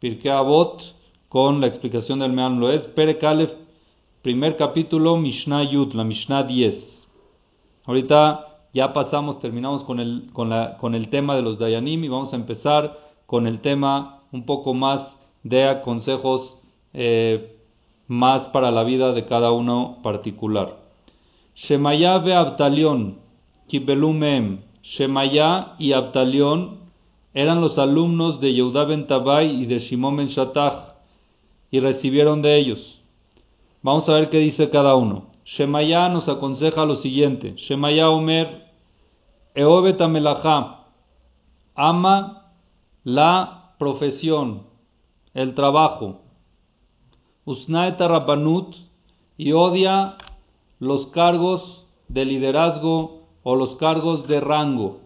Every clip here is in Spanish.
Pirkei con la explicación del Meam Loez, Perek Aleph, primer capítulo, Mishnah Yud, la Mishnah 10. Ahorita ya pasamos, terminamos con el, con, la, con el tema de los Dayanim y vamos a empezar con el tema un poco más de consejos eh, más para la vida de cada uno particular. Shemaya ve Abtalion, Kibelumem, Shemaya y Abtalión eran los alumnos de Yehuda ben Tabai y de Shimon ben Shatach y recibieron de ellos. Vamos a ver qué dice cada uno. Shemaya nos aconseja lo siguiente. Shemaya Omer, Eobet ama la profesión, el trabajo. Usnaeta Rabbanut, y odia los cargos de liderazgo o los cargos de rango.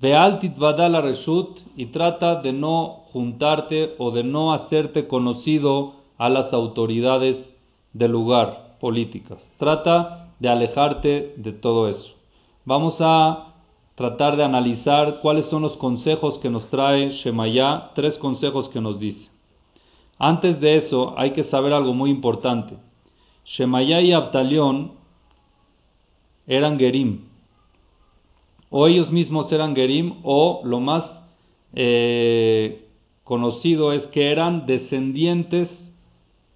Vealtit vadala reshut y trata de no juntarte o de no hacerte conocido a las autoridades del lugar políticas. Trata de alejarte de todo eso. Vamos a tratar de analizar cuáles son los consejos que nos trae Shemaya, tres consejos que nos dice. Antes de eso hay que saber algo muy importante. Shemaya y Abtalión eran Gerim. O ellos mismos eran Gerim, o lo más eh, conocido es que eran descendientes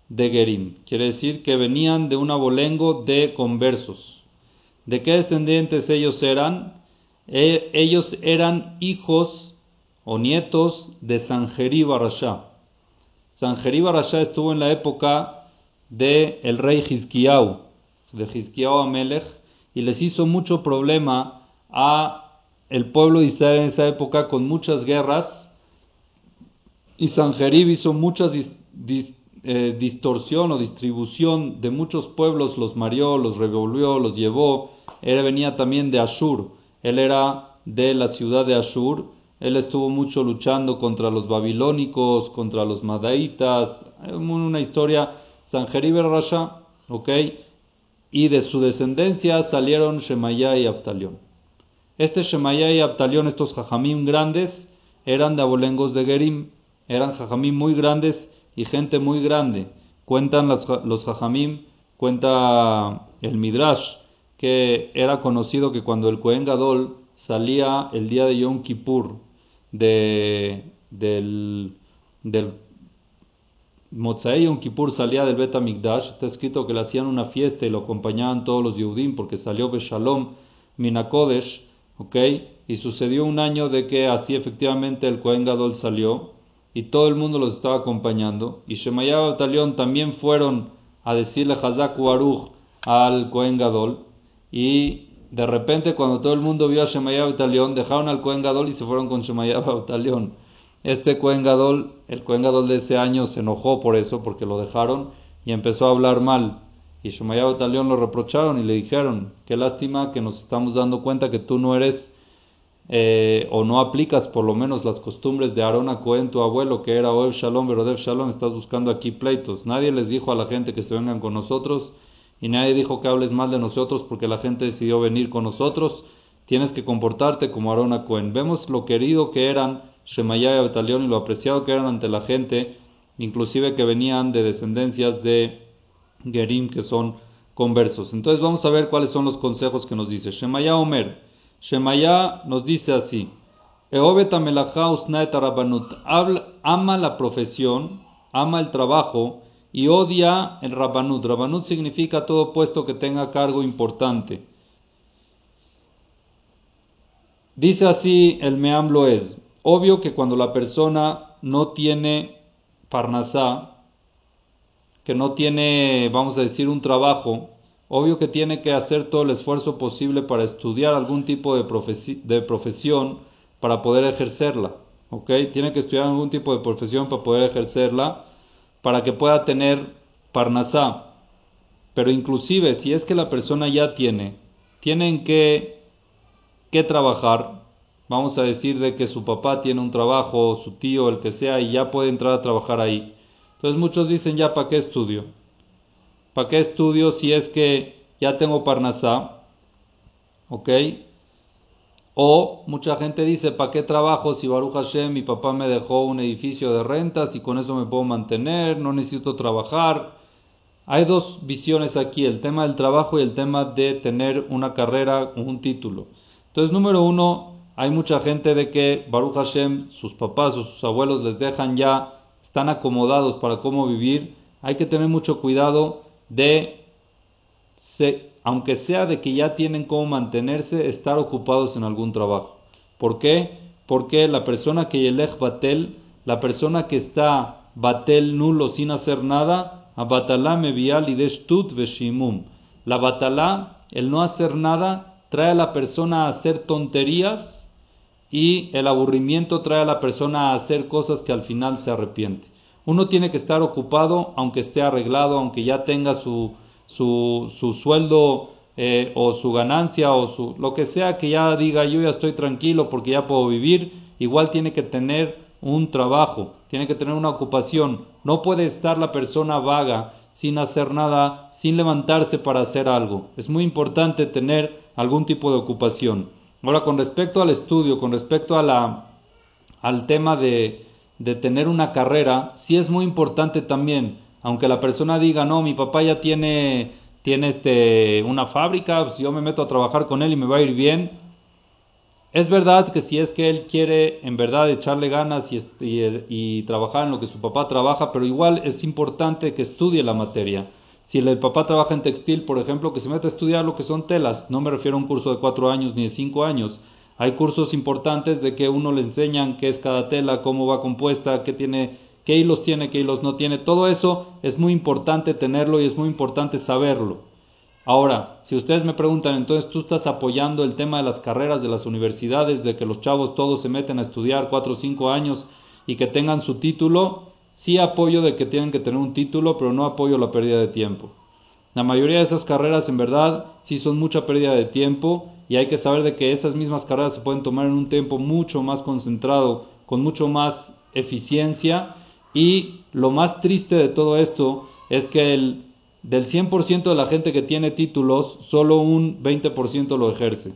de Gerim. Quiere decir que venían de un abolengo de conversos. ¿De qué descendientes ellos eran? E, ellos eran hijos o nietos de Sanjerib Barashá. Sanjerib Barashá estuvo en la época del el rey Hizkiyahu, de Hizkiyahu Amelech, y les hizo mucho problema a el pueblo de Israel en esa época con muchas guerras y Sanjerib hizo mucha eh, distorsión o distribución de muchos pueblos, los marió, los revolvió, los llevó. Él venía también de Ashur, él era de la ciudad de Ashur, él estuvo mucho luchando contra los babilónicos, contra los madaitas, una historia, Sanjerib el Rasha, ¿ok? y de su descendencia salieron Shemaya y Abtalión. Este Shemaya y Abtalión, estos jajamim grandes, eran de abolengos de Gerim, eran jajamim muy grandes y gente muy grande. Cuentan los, jajamim, cuenta el Midrash, que era conocido que cuando el Cohen Gadol salía el día de Yom Kippur de, del, del Yom Kippur salía del Bet Mikdash, está escrito que le hacían una fiesta y lo acompañaban todos los Yehudim porque salió Beshalom Minakodesh, ¿ok? Y sucedió un año de que así efectivamente el Kohen Gadol salió y todo el mundo los estaba acompañando. Y Shemaya Batalión también fueron a decirle Hazak al Kohen Gadol y de repente cuando todo el mundo vio a Shemaya Batalión dejaron al Kohen Gadol y se fueron con Shemaya Batalión. Este Cohen Gadol, el Cohen Gadol de ese año se enojó por eso, porque lo dejaron y empezó a hablar mal. Y Shemaya Batalión lo reprocharon y le dijeron, qué lástima que nos estamos dando cuenta que tú no eres eh, o no aplicas por lo menos las costumbres de Aarón a Cohen, tu abuelo, que era Oev Shalom, Verodev Shalom, estás buscando aquí pleitos. Nadie les dijo a la gente que se vengan con nosotros y nadie dijo que hables mal de nosotros porque la gente decidió venir con nosotros. Tienes que comportarte como Aarón a Cohen. Vemos lo querido que eran Shemaya y Abtalión y lo apreciado que eran ante la gente, inclusive que venían de descendencias de Gerim, que son conversos. Entonces vamos a ver cuáles son los consejos que nos dice. Shemaya Omer. Shemaya nos dice así. ama la profesión, ama el trabajo y odia el Rabbanut. Rabbanut significa todo puesto que tenga cargo importante. Dice así el Meam Loez. Obvio que cuando la persona no tiene parnasá, que no tiene, vamos a decir, un trabajo, obvio que tiene que hacer todo el esfuerzo posible para estudiar algún tipo de, de profesión para poder ejercerla. ¿ok? Tiene que estudiar algún tipo de profesión para poder ejercerla, para que pueda tener parnasá. Pero inclusive si es que la persona ya tiene, tienen que, que trabajar, vamos a decir de que su papá tiene un trabajo, su tío, el que sea, y ya puede entrar a trabajar ahí. Entonces muchos dicen ya, ¿para qué estudio? ¿Para qué estudio si es que ya tengo Parnasá? ¿Ok? O mucha gente dice, ¿para qué trabajo si Baruch Hashem, mi papá me dejó un edificio de rentas y con eso me puedo mantener, no necesito trabajar? Hay dos visiones aquí, el tema del trabajo y el tema de tener una carrera, un título. Entonces, número uno, hay mucha gente de que Baruch Hashem, sus papás o sus abuelos les dejan ya, están acomodados para cómo vivir. Hay que tener mucho cuidado de aunque sea de que ya tienen cómo mantenerse, estar ocupados en algún trabajo. ¿Por qué? Porque la persona que yelech batel, la persona que está batel nulo sin hacer nada, a batalá mevial ideshtut veshimum. La batalá, el no hacer nada, trae a la persona a hacer tonterías y el aburrimiento trae a la persona a hacer cosas que al final se arrepiente. Uno tiene que estar ocupado, aunque esté arreglado, aunque ya tenga su su, su sueldo eh, o su ganancia o su, lo que sea que ya diga yo ya estoy tranquilo porque ya puedo vivir, igual tiene que tener un trabajo, tiene que tener una ocupación. No puede estar la persona vaga sin hacer nada, sin levantarse para hacer algo. Es muy importante tener algún tipo de ocupación. Ahora, con respecto al estudio, con respecto a la, al tema de, tener una carrera, sí es muy importante también aunque la persona diga, no, mi papá ya tiene, tiene este, una fábrica, si yo me meto a trabajar con él y me va a ir bien. Es verdad que si es que él quiere en verdad echarle ganas y, y, trabajar en lo que su papá trabaja, pero igual es importante que estudie la materia. Si el papá trabaja en textil, por ejemplo, que se meta a estudiar lo que son telas. No me refiero a un curso de cuatro años ni de cinco años. Hay cursos importantes de que uno le enseñan qué es cada tela, cómo va compuesta, qué tiene qué hilos tiene, qué hilos no tiene. Todo eso es muy importante tenerlo y es muy importante saberlo. Ahora, si ustedes me preguntan, entonces tú estás apoyando el tema de las carreras de las universidades, de que los chavos todos se meten a estudiar cuatro o cinco años y que tengan su título, sí apoyo de que tienen que tener un título, pero no apoyo la pérdida de tiempo. La mayoría de esas carreras en verdad sí son mucha pérdida de tiempo y hay que saber de que esas mismas carreras se pueden tomar en un tiempo mucho más concentrado, con mucho más eficiencia y lo más triste de todo esto es que el, del 100% de la gente que tiene títulos, solo un 20% lo ejerce.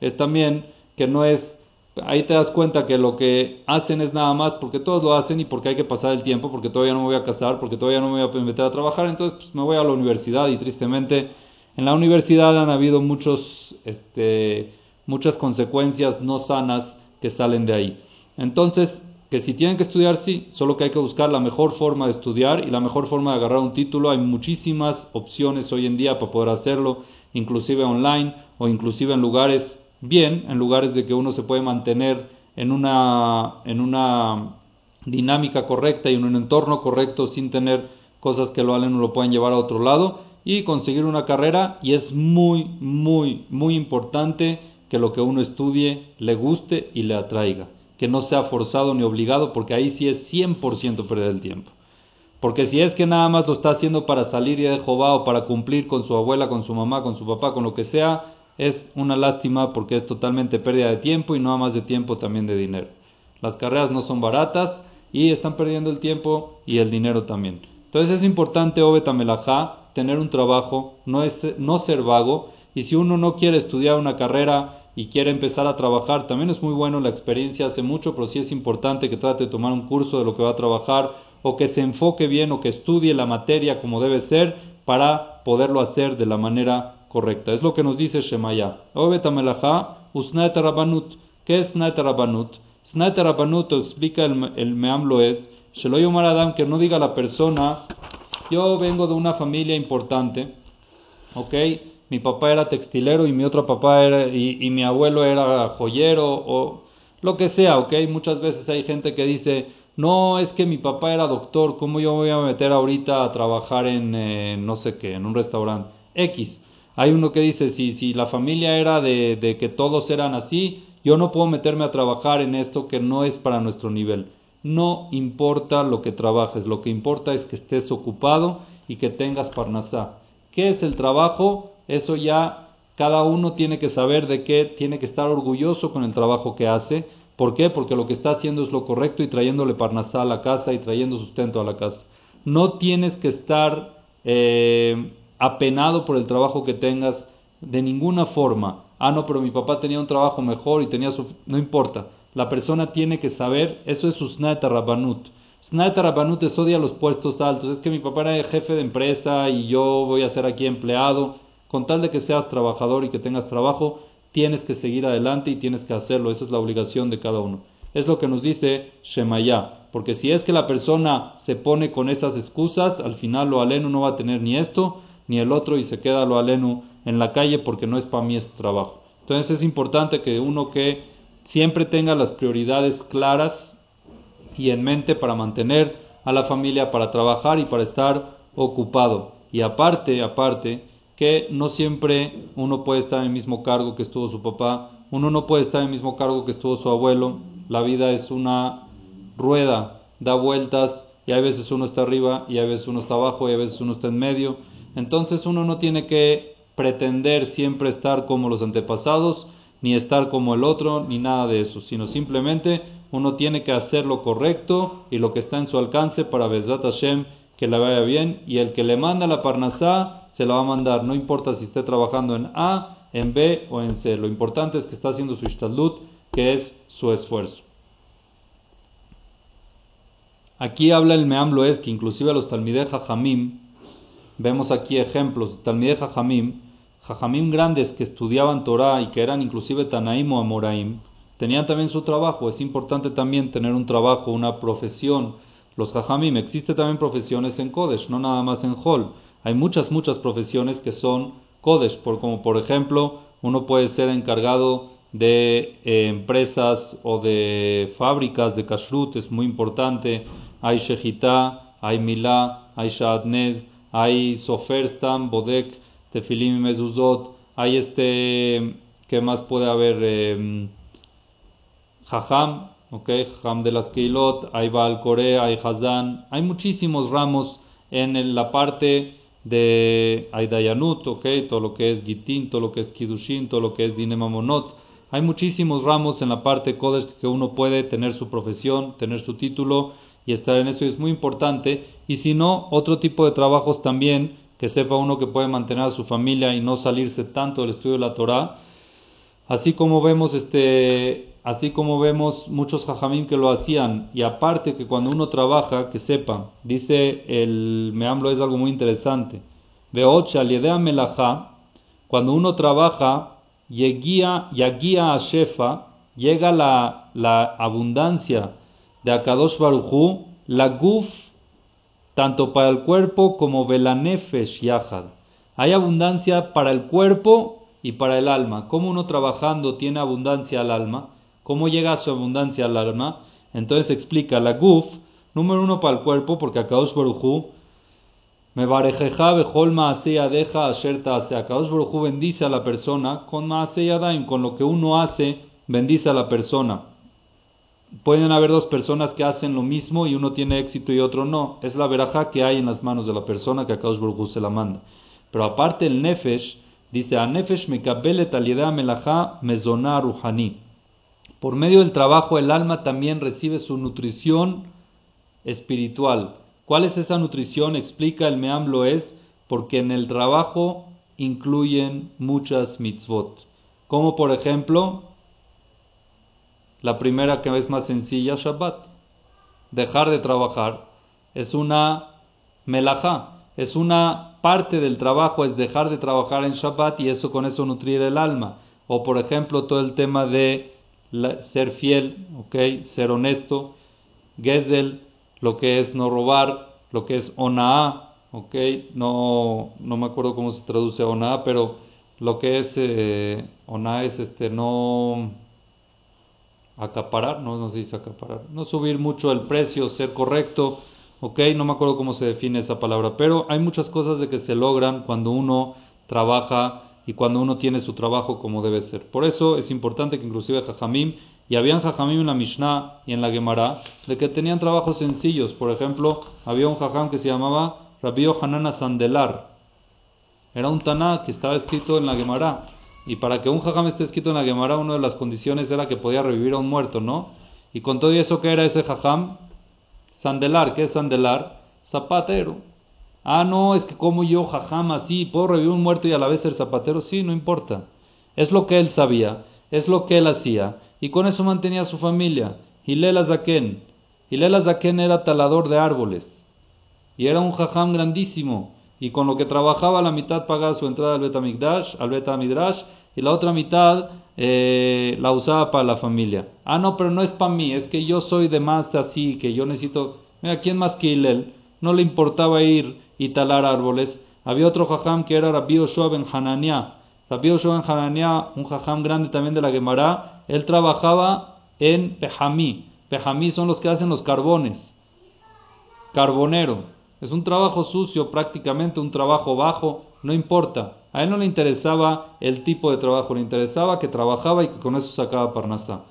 Es también que no es, ahí te das cuenta que lo que hacen es nada más porque todos lo hacen y porque hay que pasar el tiempo, porque todavía no me voy a casar, porque todavía no me voy a meter a trabajar, entonces pues, me voy a la universidad y tristemente en la universidad han habido muchos, este, muchas consecuencias no sanas que salen de ahí. Entonces, que si tienen que estudiar, sí, solo que hay que buscar la mejor forma de estudiar y la mejor forma de agarrar un título. Hay muchísimas opciones hoy en día para poder hacerlo, inclusive online o inclusive en lugares bien, en lugares de que uno se puede mantener en una, en una dinámica correcta y en un entorno correcto sin tener cosas que lo valen o lo pueden llevar a otro lado y conseguir una carrera y es muy, muy, muy importante que lo que uno estudie le guste y le atraiga que no sea forzado ni obligado, porque ahí sí es 100% perder el tiempo. Porque si es que nada más lo está haciendo para salir y de Jehová o para cumplir con su abuela, con su mamá, con su papá, con lo que sea, es una lástima porque es totalmente pérdida de tiempo y no más de tiempo también de dinero. Las carreras no son baratas y están perdiendo el tiempo y el dinero también. Entonces es importante, Obeta Melajá, tener un trabajo, no, es, no ser vago. Y si uno no quiere estudiar una carrera y quiere empezar a trabajar, también es muy bueno la experiencia hace mucho, pero sí es importante que trate de tomar un curso de lo que va a trabajar o que se enfoque bien o que estudie la materia como debe ser para poderlo hacer de la manera correcta. Es lo que nos dice Shemaya. ¿Qué es snaet rabanut? Explica el, el meamlo es, Sheloyomar Adam, que no diga la persona, yo vengo de una familia importante, ¿ok? mi papá era textilero y mi otro papá era, y, mi abuelo era joyero o lo que sea, ¿ok? Muchas veces hay gente que dice, no, es que mi papá era doctor, ¿cómo yo voy a meter ahorita a trabajar en eh, no sé qué, en un restaurante? X. Hay uno que dice, si, si la familia era de, de que todos eran así, yo no puedo meterme a trabajar en esto que no es para nuestro nivel. No importa lo que trabajes, lo que importa es que estés ocupado y que tengas parnasá. ¿Qué es el trabajo? Eso ya cada uno tiene que saber de qué tiene que estar orgulloso con el trabajo que hace. ¿Por qué? Porque lo que está haciendo es lo correcto y trayéndole parnasá a la casa y trayendo sustento a la casa. No tienes que estar eh, apenado por el trabajo que tengas de ninguna forma. ah, no, pero mi papá tenía un trabajo mejor y tenía su... No importa. La persona tiene que saber, eso es su Snaeta Rabbanut. Snaeta Rabbanut es odia los puestos altos. Es que mi papá era jefe de empresa y yo voy a ser aquí empleado. Con tal de que seas trabajador y que tengas trabajo, tienes que seguir adelante y tienes que hacerlo. Esa es la obligación de cada uno. Es lo que nos dice Shemaya. Porque si es que la persona se pone con esas excusas, al final lo aleno no va a tener ni esto ni el otro y se queda lo aleno en la calle porque no es para mí este trabajo. Entonces es importante que uno que siempre tenga las prioridades claras y en mente para mantener a la familia, para trabajar y para estar ocupado. Y aparte, aparte, que no siempre uno puede estar en el mismo cargo que estuvo su papá, uno no puede estar en el mismo cargo que estuvo su abuelo, la vida es una rueda, da vueltas y hay veces uno está arriba y hay veces uno está abajo y hay veces uno está en medio. Entonces uno no tiene que pretender siempre estar como los antepasados, ni estar como el otro, ni nada de eso, sino simplemente uno tiene que hacer lo correcto y lo que está en su alcance para Bezrat Hashem que le vaya bien y el que le manda la Parnasá se la va a mandar, no importa si esté trabajando en A, en B o en C, lo importante es que está haciendo su ishtadlut, que es su esfuerzo. Aquí habla el Meam es que inclusive a los Talmideh Jajamim, vemos aquí ejemplos, Talmideh Jajamim, Jajamim grandes que estudiaban Torah y que eran inclusive Tanaim o Amoraim, tenían también su trabajo. Es importante también tener un trabajo, una profesión. Los Jajamim, existe también profesiones en Kodesh, no nada más en Hol. Hay muchas, muchas profesiones que son Kodesh, por, como por ejemplo, uno puede ser encargado de eh, empresas o de fábricas de kashrut, es muy importante hay Shejitá, hay Milá, hay Shadnez, hay Soferstam, Bodek, Tefilim Mezuzot, hay este, ¿qué más puede haber? Eh, Jajam, ok, Jajam de las Keilot, hay Baal Korea, hay Hazan, hay muchísimos ramos en la parte de Aidayanut, ok, todo lo que es Gitin, todo lo que es Kidushin, todo lo que es Dinemamonot. Hay muchísimos ramos en la parte Kodesh que uno puede tener su profesión, tener su título y estar en eso es muy importante. Y si no, otro tipo de trabajos también, que sepa uno que puede mantener a su familia y no salirse tanto del estudio de la Torah. Así como vemos este, así como vemos muchos jajamim que lo hacían y aparte que cuando uno trabaja, que sepa, dice el Meamblo es algo muy interesante. Veocha liedea melajá, cuando uno trabaja, yagia a shefa, llega la, la abundancia de Akadosh Baruchu, la guf, tanto para el cuerpo como velanefesh yahad. Hay abundancia para el cuerpo y para el alma. Como uno trabajando tiene abundancia al alma, cómo llega su abundancia al alma. Entonces explica la guf, número uno para el cuerpo, porque Akadosh Baruchu me barejeja bejol deja asherta hace. Akadosh Baruchu bendice a la persona con maaseya daim, con lo que uno hace, bendice a la persona pueden haber dos personas que hacen lo mismo y uno tiene éxito y otro no. Es la veraja que hay en las manos de la persona que Akadosh Baruj se la manda. Pero aparte el nefesh, dice, a nefesh mekabele talidea melaja mezoná ruhani. Por medio del trabajo el alma también recibe su nutrición espiritual. ¿Cuál es esa nutrición? Explica el Meam lo es porque en el trabajo incluyen muchas mitzvot. Como por ejemplo, la primera que es más sencilla, Shabbat. Dejar de trabajar es una melajá, es una parte del trabajo, es dejar de trabajar en Shabbat y eso con eso nutrir el alma. O por ejemplo todo el tema de ser fiel, okay, ser honesto, Gezel, lo que es no robar, lo que es Onaa, okay, no, no me acuerdo cómo se traduce Onaa, pero lo que es eh, es este no acaparar, no, no dice acaparar, no subir mucho el precio, ser correcto, ok, no me acuerdo cómo se define esa palabra, pero hay muchas cosas de que se logran cuando uno trabaja y cuando uno tiene su trabajo como debe ser. Por eso es importante que inclusive Jajamim, y habían Jajamim en la Mishnah y en la Gemara, de que tenían trabajos sencillos. Por ejemplo, había un Jajam que se llamaba Rabio Hanana Sandelar. Era un Taná que estaba escrito en la Gemara y para que un jajam esté escrito en la Gemara, una de las condiciones era que podía revivir a un muerto, ¿no? Y con todo eso, ¿qué era ese jajam? Sandelar, ¿qué es sandelar? Zapatero. Ah, no, es que como yo, jajam, así, puedo revivir un muerto y a la vez ser zapatero. Sí, no importa. Es lo que él sabía, es lo que él hacía, y con eso mantenía a su familia. Hilel Azaken. Hilel Azaken era talador de árboles, y era un jajam grandísimo, y con lo que trabajaba la mitad pagaba su entrada al Betamigdash, al Betamidrash, y la otra mitad eh, la usaba para la familia. Ah, no, pero no es para mí, es que yo soy de más así, que yo necesito... Mira, ¿quién más que Hilel? No le importaba ir y talar árboles. Había otro jajam que era Rabbi Oshua ben Hanania. Rabbi Oshua ben Hanania, un jajam grande también de la Gemara, él trabajaba en Pejamí. Pejamí son los que hacen los carbones. Carbonero. Es un trabajo sucio prácticamente, un trabajo bajo, no importa. A él no le interesaba el tipo de trabajo, le interesaba que trabajaba y que con eso sacaba parnasá.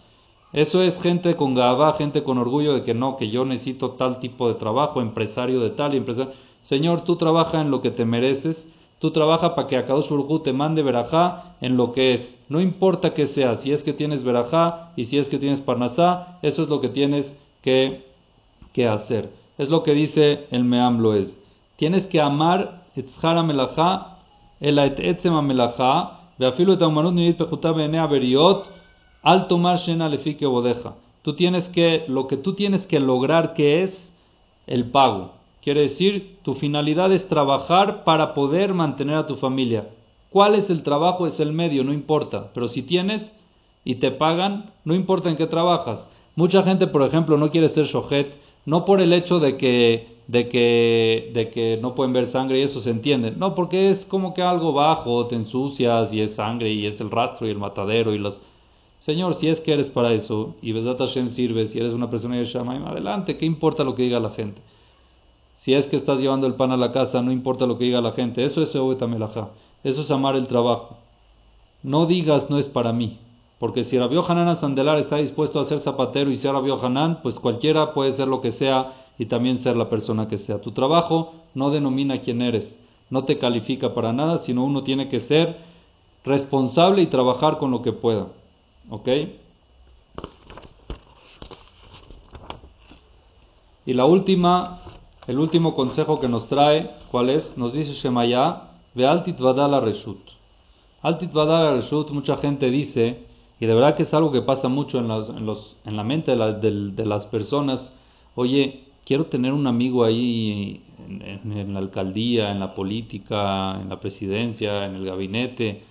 Eso es gente con gabá, gente con orgullo de que no, que yo necesito tal tipo de trabajo, empresario de tal y empresario. Señor, tú trabaja en lo que te mereces, tú trabaja para que Akadosh Baruj te mande verajá en lo que es. No importa que sea, si es que tienes verajá y si es que tienes parnasá, eso es lo que tienes que, que hacer. Es lo que dice el Meam es. Tienes que amar etzhara melajá el etzema melajá, veafilo et aumanut nidit pejutá benea beriot, al tomar shena lefique bodeja. Tú tienes que, lo que tú tienes que lograr que es el pago. Quiere decir, tu finalidad es trabajar para poder mantener a tu familia. ¿Cuál es el trabajo? Es el medio, no importa. Pero si tienes y te pagan, no importa en qué trabajas. Mucha gente, por ejemplo, no quiere ser shohet, no por el hecho de que de que, de que no pueden ver sangre y eso se entiende. No, porque es como que algo bajo, te ensucias y es sangre y es el rastro y el matadero y los... Señor, si es que eres para eso y Besat Hashem sirve, si eres una persona de Shamaim, adelante, ¿qué importa lo que diga la gente? Si es que estás llevando el pan a la casa, no importa lo que diga la gente. Eso es Melajá. Eso es amar el trabajo. No digas no es para mí. Porque si Rabbi Hanan Sandelar está dispuesto a ser zapatero y ser Rabbi Hanan, pues cualquiera puede ser lo que sea y también ser la persona que sea. Tu trabajo no denomina quién eres, no te califica para nada, sino uno tiene que ser responsable y trabajar con lo que pueda. ¿Ok? Y la última, el último consejo que nos trae, ¿cuál es? Nos dice Shemaya, ve altit vadala reshut. Altit vadala reshut, mucha gente dice, y de verdad que es algo que pasa mucho en, en, los, en la mente de, de las personas, oye, quiero tener un amigo ahí en, la alcaldía, en la política, en la presidencia, en el gabinete,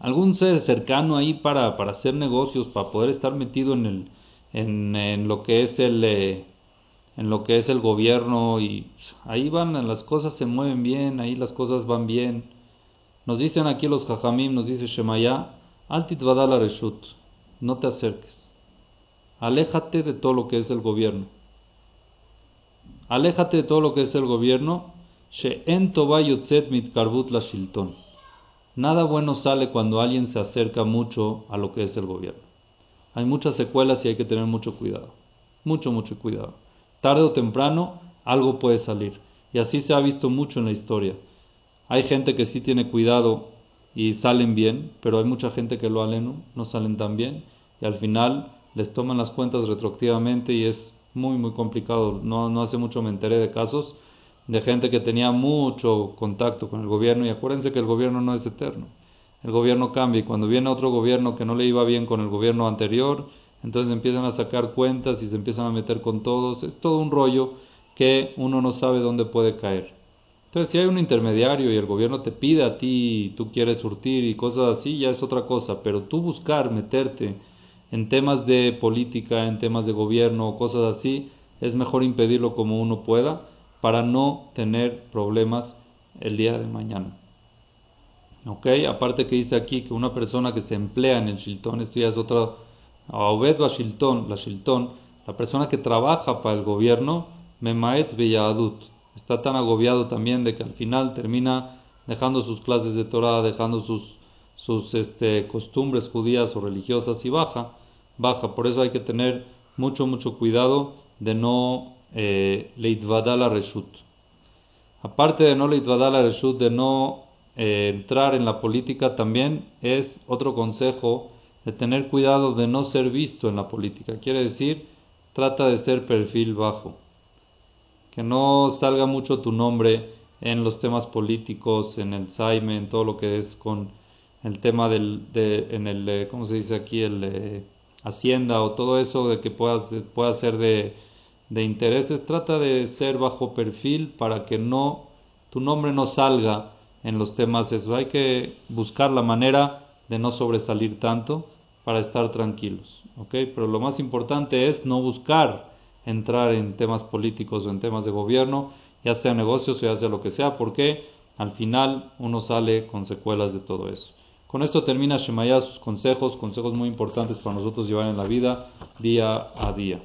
algún ser cercano ahí para, para hacer negocios, para poder estar metido en, el, en, lo que es el... Eh, en lo que es el gobierno y ahí van, las cosas se mueven bien, ahí las cosas van bien. Nos dicen aquí los jajamim, nos dice Shemaya, altit vadala reshut, no te acerques, aléjate de todo lo que es el gobierno. Aléjate de todo lo que es el gobierno. Nada bueno sale cuando alguien se acerca mucho a lo que es el gobierno. Hay muchas secuelas y hay que tener mucho cuidado. Mucho, mucho cuidado. Tarde o temprano algo puede salir. Y así se ha visto mucho en la historia. Hay gente que sí tiene cuidado y salen bien, pero hay mucha gente que lo aleno, no salen tan bien. Y al final les toman las cuentas retroactivamente y es muy, muy complicado. No, no hace mucho me enteré de casos de gente que tenía mucho contacto con el gobierno y acuérdense que el gobierno no es eterno. El gobierno cambia y cuando viene otro gobierno que no le iba bien con el gobierno anterior, entonces empiezan a sacar cuentas y se empiezan a meter con todos. Es todo un rollo que uno no sabe dónde puede caer. Entonces, si hay un intermediario y el gobierno te pide a ti, tú quieres surtir y cosas así, ya es otra cosa. Pero tú buscar meterte en temas de política, en temas de gobierno, cosas así, es mejor impedirlo como uno pueda para no tener problemas el día de mañana. ¿Ok? Aparte que dice aquí que una persona que se emplea en el Shilton, esto ya es otra, Obed Shilton, la Shilton, la persona que trabaja para el gobierno, Memaet Beyadut, está tan agobiado también de que al final termina dejando sus clases de Torah, dejando sus sus este, costumbres judías o religiosas y baja, baja. Por eso hay que tener mucho, mucho cuidado de no eh, leitvadala reshut. Aparte de no leitvadala reshut, de no eh, entrar en la política, también es otro consejo de tener cuidado de no ser visto en la política. Quiere decir, trata de ser perfil bajo. Que no salga mucho tu nombre en los temas políticos, en el Saime, en todo lo que es con el tema del, de, en el, eh, ¿cómo se dice aquí? El eh, hacienda o todo eso de que puedas, pueda ser de, de intereses, trata de ser bajo perfil para que no, tu nombre no salga en los temas eso. Hay que buscar la manera de no sobresalir tanto para estar tranquilos, ¿ok? Pero lo más importante es no buscar entrar en temas políticos o en temas de gobierno, ya sea negocios o ya sea lo que sea, porque al final uno sale con secuelas de todo eso. Con esto termina Shemaya sus consejos, consejos muy importantes para nosotros llevar en la vida día a día.